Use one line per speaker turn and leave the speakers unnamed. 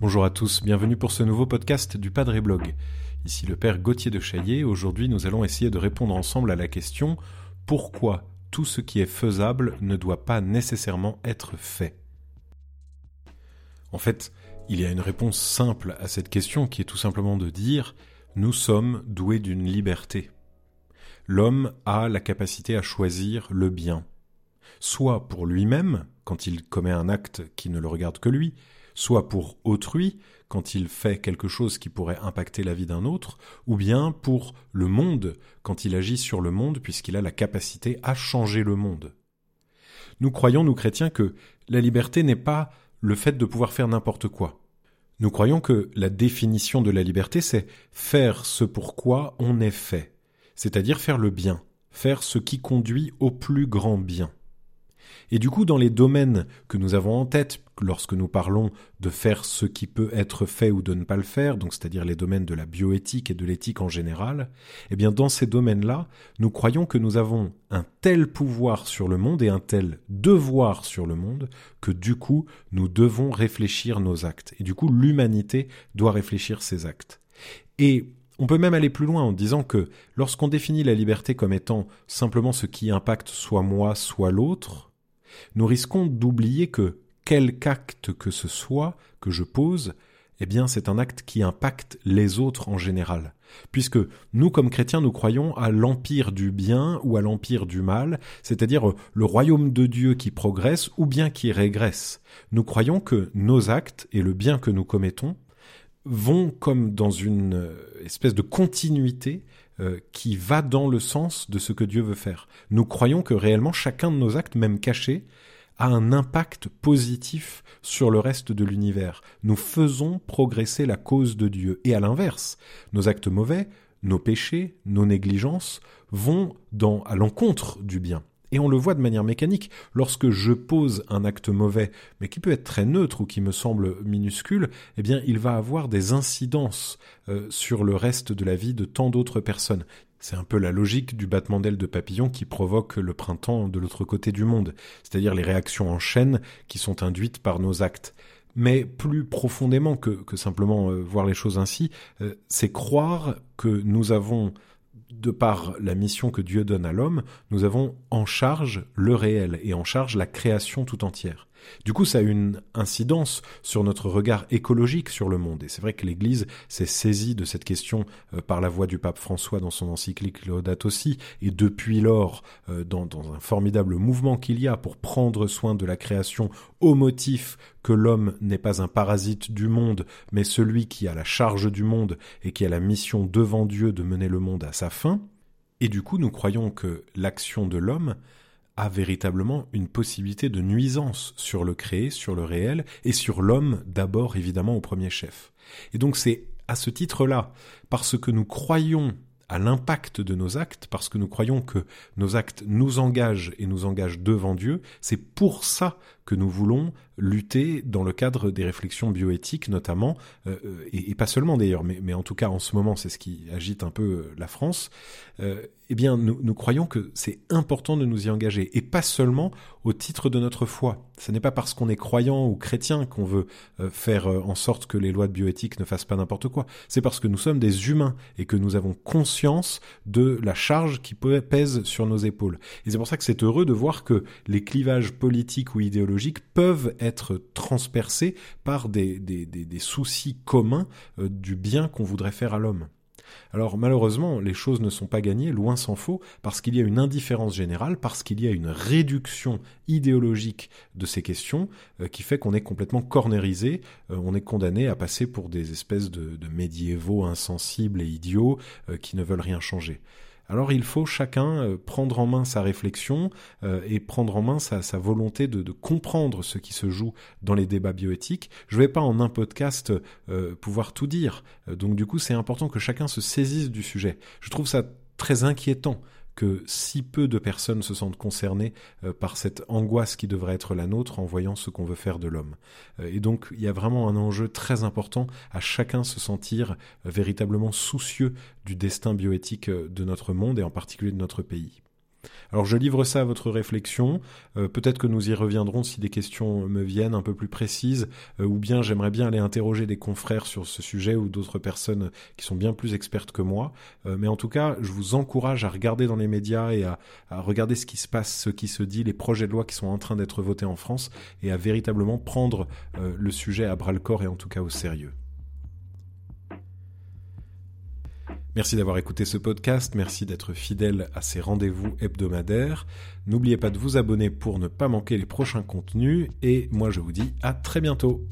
Bonjour à tous, bienvenue pour ce nouveau podcast du Padre Blog. Ici le Père Gauthier de Chaillet. Aujourd'hui, nous allons essayer de répondre ensemble à la question pourquoi tout ce qui est faisable ne doit pas nécessairement être fait? En fait, il y a une réponse simple à cette question qui est tout simplement de dire nous sommes doués d'une liberté. L'homme a la capacité à choisir le bien, soit pour lui-même, quand il commet un acte qui ne le regarde que lui, soit pour autrui, quand il fait quelque chose qui pourrait impacter la vie d'un autre, ou bien pour le monde, quand il agit sur le monde, puisqu'il a la capacité à changer le monde. Nous croyons, nous chrétiens, que la liberté n'est pas le fait de pouvoir faire n'importe quoi. Nous croyons que la définition de la liberté, c'est faire ce pour quoi on est fait, c'est-à-dire faire le bien, faire ce qui conduit au plus grand bien. Et du coup, dans les domaines que nous avons en tête lorsque nous parlons de faire ce qui peut être fait ou de ne pas le faire, donc c'est-à-dire les domaines de la bioéthique et de l'éthique en général, eh bien dans ces domaines-là, nous croyons que nous avons un tel pouvoir sur le monde et un tel devoir sur le monde que du coup, nous devons réfléchir nos actes. Et du coup, l'humanité doit réfléchir ses actes. Et on peut même aller plus loin en disant que lorsqu'on définit la liberté comme étant simplement ce qui impacte soit moi, soit l'autre, nous risquons d'oublier que quelque acte que ce soit que je pose, eh bien c'est un acte qui impacte les autres en général. Puisque nous, comme chrétiens, nous croyons à l'empire du bien ou à l'empire du mal, c'est-à-dire le royaume de Dieu qui progresse ou bien qui régresse. Nous croyons que nos actes et le bien que nous commettons vont comme dans une espèce de continuité euh, qui va dans le sens de ce que Dieu veut faire. Nous croyons que réellement chacun de nos actes, même cachés, a un impact positif sur le reste de l'univers. Nous faisons progresser la cause de Dieu. Et à l'inverse, nos actes mauvais, nos péchés, nos négligences vont dans, à l'encontre du bien. Et on le voit de manière mécanique. Lorsque je pose un acte mauvais, mais qui peut être très neutre ou qui me semble minuscule, eh bien, il va avoir des incidences euh, sur le reste de la vie de tant d'autres personnes. C'est un peu la logique du battement d'ailes de papillon qui provoque le printemps de l'autre côté du monde, c'est-à-dire les réactions en chaîne qui sont induites par nos actes. Mais plus profondément que, simplement euh, voir les choses ainsi, euh, c'est croire que nous avons de par la mission que Dieu donne à l'homme, nous avons en charge le réel et en charge la création tout entière. Du coup, ça a une incidence sur notre regard écologique sur le monde. Et c'est vrai que l'Église s'est saisie de cette question euh, par la voix du pape François dans son encyclique Laudato aussi, et depuis lors, euh, dans, dans un formidable mouvement qu'il y a pour prendre soin de la création au motif que l'homme n'est pas un parasite du monde, mais celui qui a la charge du monde et qui a la mission devant Dieu de mener le monde à sa fin. Et du coup, nous croyons que l'action de l'homme a véritablement une possibilité de nuisance sur le créé, sur le réel, et sur l'homme d'abord évidemment au premier chef. Et donc c'est à ce titre-là, parce que nous croyons à l'impact de nos actes, parce que nous croyons que nos actes nous engagent et nous engagent devant Dieu, c'est pour ça que nous voulons lutter dans le cadre des réflexions bioéthiques notamment, euh, et, pas seulement d'ailleurs, mais, mais, en tout cas en ce moment c'est ce qui agite un peu euh, la France, euh, eh bien nous, nous croyons que c'est important de nous y engager, et pas seulement au titre de notre foi. Ce n'est pas parce qu'on est croyant ou chrétien qu'on veut faire en sorte que les lois de bioéthique ne fassent pas n'importe quoi, c'est parce que nous sommes des humains et que nous avons conscience de la charge qui pèse sur nos épaules. Et c'est pour ça que c'est heureux de voir que les clivages politiques ou idéologiques peuvent être transpercés par des, soucis communs euh, du bien qu'on voudrait faire à l'homme. Alors malheureusement, les choses ne sont pas gagnées, loin s'en faut, parce qu'il y a une indifférence générale, parce qu'il y a une réduction idéologique de ces questions euh, qui fait qu'on est complètement cornérisé, euh, on est condamné à passer pour des espèces de, médiévaux insensibles et idiots qui ne veulent rien changer. Alors il faut chacun euh, prendre en main sa réflexion euh, et prendre en main sa, volonté de, comprendre ce qui se joue dans les débats bioéthiques. Je ne vais pas en un podcast euh, pouvoir tout dire, donc du coup c'est important que chacun se saisisse du sujet. Je trouve ça très inquiétant que si peu de personnes se sentent concernées euh, par cette angoisse qui devrait être la nôtre en voyant ce qu'on veut faire de l'homme. Euh, et donc il y a vraiment un enjeu très important à chacun se sentir euh, véritablement soucieux du destin bioéthique de notre monde et en particulier de notre pays. Alors je livre ça à votre réflexion, euh, peut-être que nous y reviendrons si des questions me viennent un peu plus précises, euh, ou bien j'aimerais bien aller interroger des confrères sur ce sujet ou d'autres personnes qui sont bien plus expertes que moi, euh, mais en tout cas je vous encourage à regarder dans les médias et à, à, regarder ce qui se passe, ce qui se dit, les projets de loi qui sont en train d'être votés en France, et à véritablement prendre le sujet à bras le corps et en tout cas au sérieux. Merci d'avoir écouté ce podcast, merci d'être fidèle à ces rendez-vous hebdomadaires. N'oubliez pas de vous abonner pour ne pas manquer les prochains contenus et moi je vous dis à très bientôt.